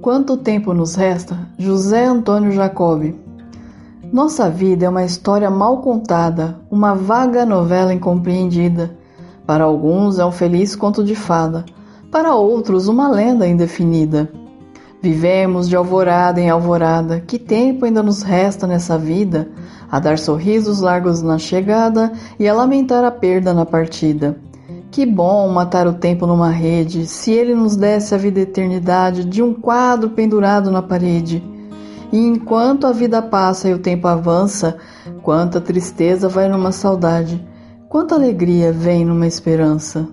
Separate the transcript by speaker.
Speaker 1: Quanto tempo nos resta? José Antônio Jacobi. Nossa vida é uma história mal contada, uma vaga novela incompreendida. Para alguns é um feliz conto de fada, para outros uma lenda indefinida. Vivemos de alvorada em alvorada, que tempo ainda nos resta nessa vida? A dar sorrisos largos na chegada e a lamentar a perda na partida. Que bom matar o tempo numa rede, se ele nos desse a vida eternidade de um quadro pendurado na parede. E enquanto a vida passa e o tempo avança, quanta tristeza vai numa saudade, quanta alegria vem numa esperança.